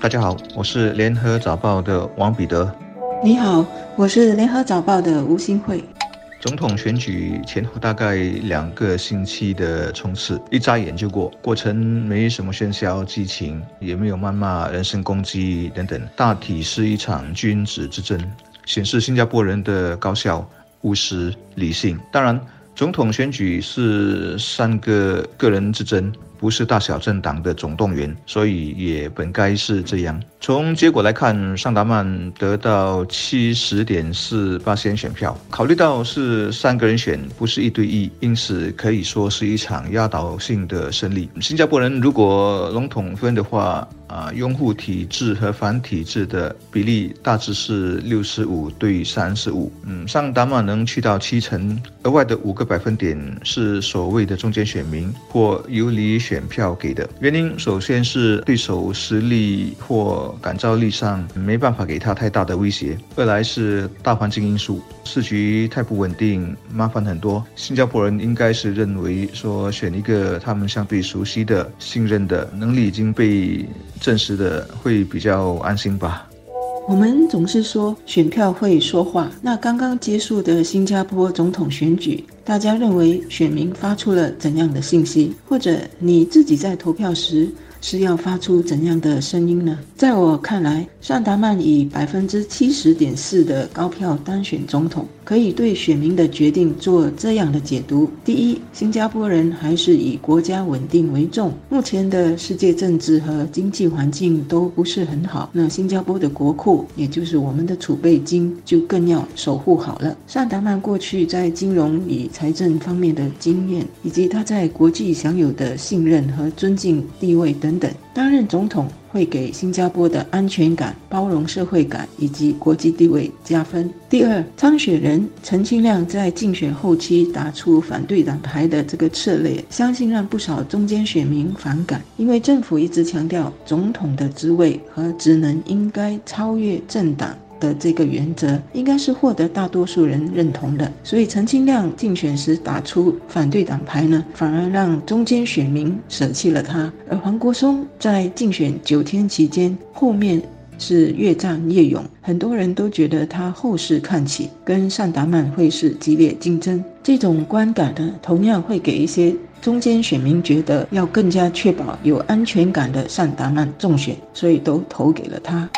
大家好，我是联合早报的王彼得。你好，我是联合早报的吴新慧。总统选举前后大概两个星期的冲刺，一眨眼就过，过程没什么喧嚣激情，也没有谩骂、人身攻击等等，大体是一场君子之争，显示新加坡人的高效、务实、理性。当然，总统选举是三个个人之争。不是大小政党的总动员，所以也本该是这样。从结果来看，尚达曼得到七十点四八千选票。考虑到是三个人选，不是一对一，因此可以说是一场压倒性的胜利。新加坡人如果笼统分的话，啊，拥护体制和反体制的比例大致是六十五对三十五。嗯，尚达曼能去到七成，额外的五个百分点是所谓的中间选民或游离。选票给的原因，首先是对手实力或感召力上没办法给他太大的威胁；二来是大环境因素，市局太不稳定，麻烦很多。新加坡人应该是认为说，选一个他们相对熟悉的、信任的、能力已经被证实的，会比较安心吧。我们总是说选票会说话。那刚刚结束的新加坡总统选举，大家认为选民发出了怎样的信息？或者你自己在投票时？是要发出怎样的声音呢？在我看来，尚达曼以百分之七十点四的高票当选总统，可以对选民的决定做这样的解读：第一，新加坡人还是以国家稳定为重，目前的世界政治和经济环境都不是很好，那新加坡的国库，也就是我们的储备金，就更要守护好了。尚达曼过去在金融与财政方面的经验，以及他在国际享有的信任和尊敬地位。等等，担任总统会给新加坡的安全感、包容社会感以及国际地位加分。第二，参选人陈清亮在竞选后期打出反对党牌的这个策略，相信让不少中间选民反感，因为政府一直强调总统的职位和职能应该超越政党。的这个原则应该是获得大多数人认同的，所以陈清亮竞选时打出反对党牌呢，反而让中间选民舍弃了他。而黄国松在竞选九天期间，后面是越战越勇，很多人都觉得他后市看起跟尚达曼会是激烈竞争。这种观感呢，同样会给一些中间选民觉得要更加确保有安全感的尚达曼中选，所以都投给了他。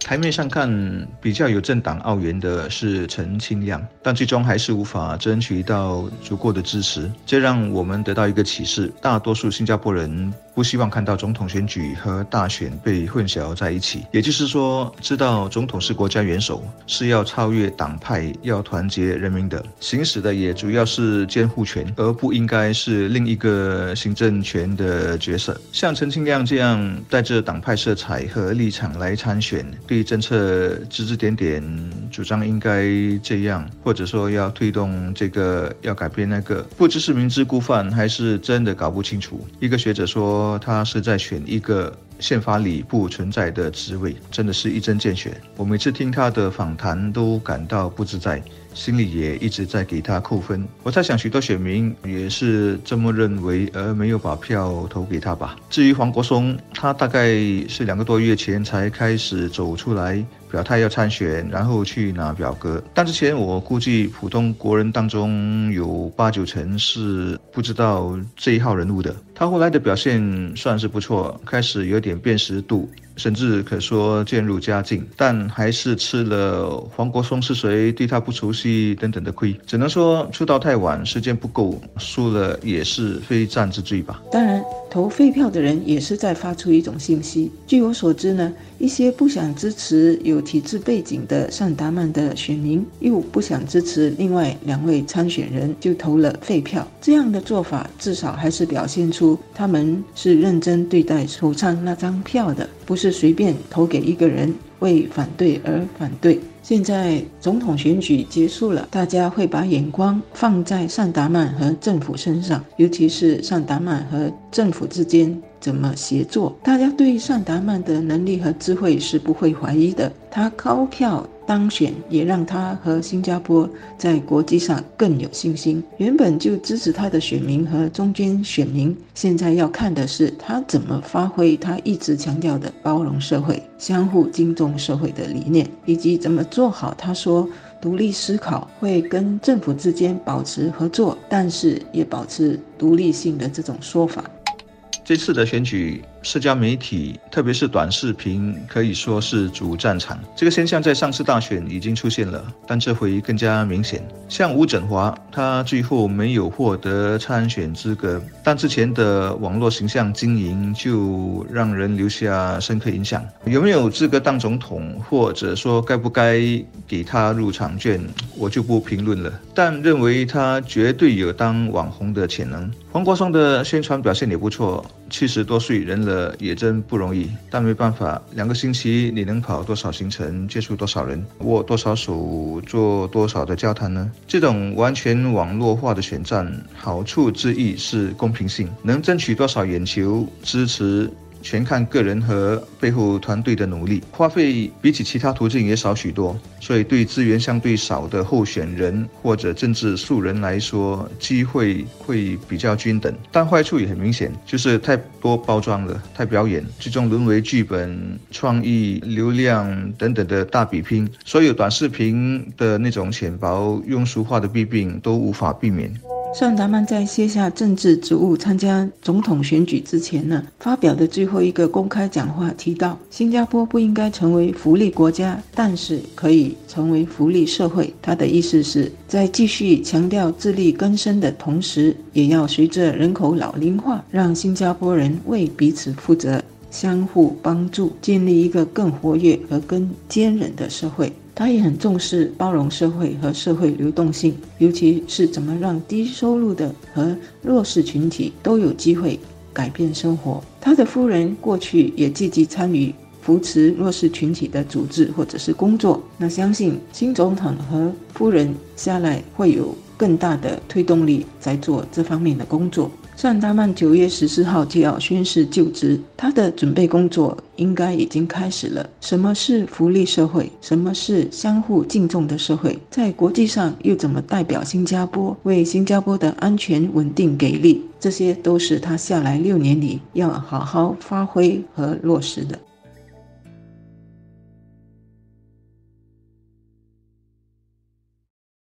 台面上看比较有政党澳元的是陈清亮，但最终还是无法争取到足够的支持，这让我们得到一个启示：大多数新加坡人。不希望看到总统选举和大选被混淆在一起，也就是说，知道总统是国家元首，是要超越党派，要团结人民的，行使的也主要是监护权，而不应该是另一个行政权的角色。像陈清亮这样带着党派色彩和立场来参选，对政策指指点点，主张应该这样，或者说要推动这个，要改变那个，不知是明知故犯，还是真的搞不清楚。一个学者说。他是在选一个宪法里不存在的职位，真的是一针见血。我每次听他的访谈都感到不自在，心里也一直在给他扣分。我在想许多选民也是这么认为，而没有把票投给他吧。至于黄国松，他大概是两个多月前才开始走出来。表态要参选，然后去拿表格。但之前我估计，普通国人当中有八九成是不知道这一号人物的。他后来的表现算是不错，开始有点辨识度。甚至可说渐入佳境，但还是吃了黄国松是谁、对他不熟悉等等的亏。只能说出道太晚，时间不够，输了也是非战之罪吧。当然，投废票的人也是在发出一种信息。据我所知呢，一些不想支持有体制背景的尚达曼的选民，又不想支持另外两位参选人，就投了废票。这样的做法至少还是表现出他们是认真对待手上那张票的。不是随便投给一个人为反对而反对。现在总统选举结束了，大家会把眼光放在尚达曼和政府身上，尤其是尚达曼和政府之间怎么协作。大家对尚达曼的能力和智慧是不会怀疑的，他高票。当选也让他和新加坡在国际上更有信心。原本就支持他的选民和中间选民，现在要看的是他怎么发挥他一直强调的包容社会、相互敬重社会的理念，以及怎么做好他说独立思考、会跟政府之间保持合作，但是也保持独立性的这种说法。这次的选举。社交媒体，特别是短视频，可以说是主战场。这个现象在上次大选已经出现了，但这回更加明显。像吴振华，他最后没有获得参选资格，但之前的网络形象经营就让人留下深刻印象。有没有资格当总统，或者说该不该给他入场券，我就不评论了。但认为他绝对有当网红的潜能。黄国松的宣传表现也不错，七十多岁人了。也真不容易，但没办法，两个星期你能跑多少行程，接触多少人，握多少手，做多少的交谈呢？这种完全网络化的选战，好处之一是公平性，能争取多少眼球支持。全看个人和背后团队的努力，花费比起其他途径也少许多，所以对资源相对少的候选人或者政治素人来说，机会会比较均等。但坏处也很明显，就是太多包装了，太表演，最终沦为剧本、创意、流量等等的大比拼。所有短视频的那种浅薄、庸俗化的弊病都无法避免。尚达曼在卸下政治职务参加总统选举之前呢，发表的最后一个公开讲话提到，新加坡不应该成为福利国家，但是可以成为福利社会。他的意思是在继续强调自力更生的同时，也要随着人口老龄化，让新加坡人为彼此负责，相互帮助，建立一个更活跃和更坚韧的社会。他也很重视包容社会和社会流动性，尤其是怎么让低收入的和弱势群体都有机会改变生活。他的夫人过去也积极参与扶持弱势群体的组织或者是工作。那相信新总统和夫人下来会有更大的推动力在做这方面的工作。尚达曼九月十四号就要宣誓就职，他的准备工作应该已经开始了。什么是福利社会？什么是相互敬重的社会？在国际上又怎么代表新加坡，为新加坡的安全稳定给力？这些都是他下来六年里要好好发挥和落实的。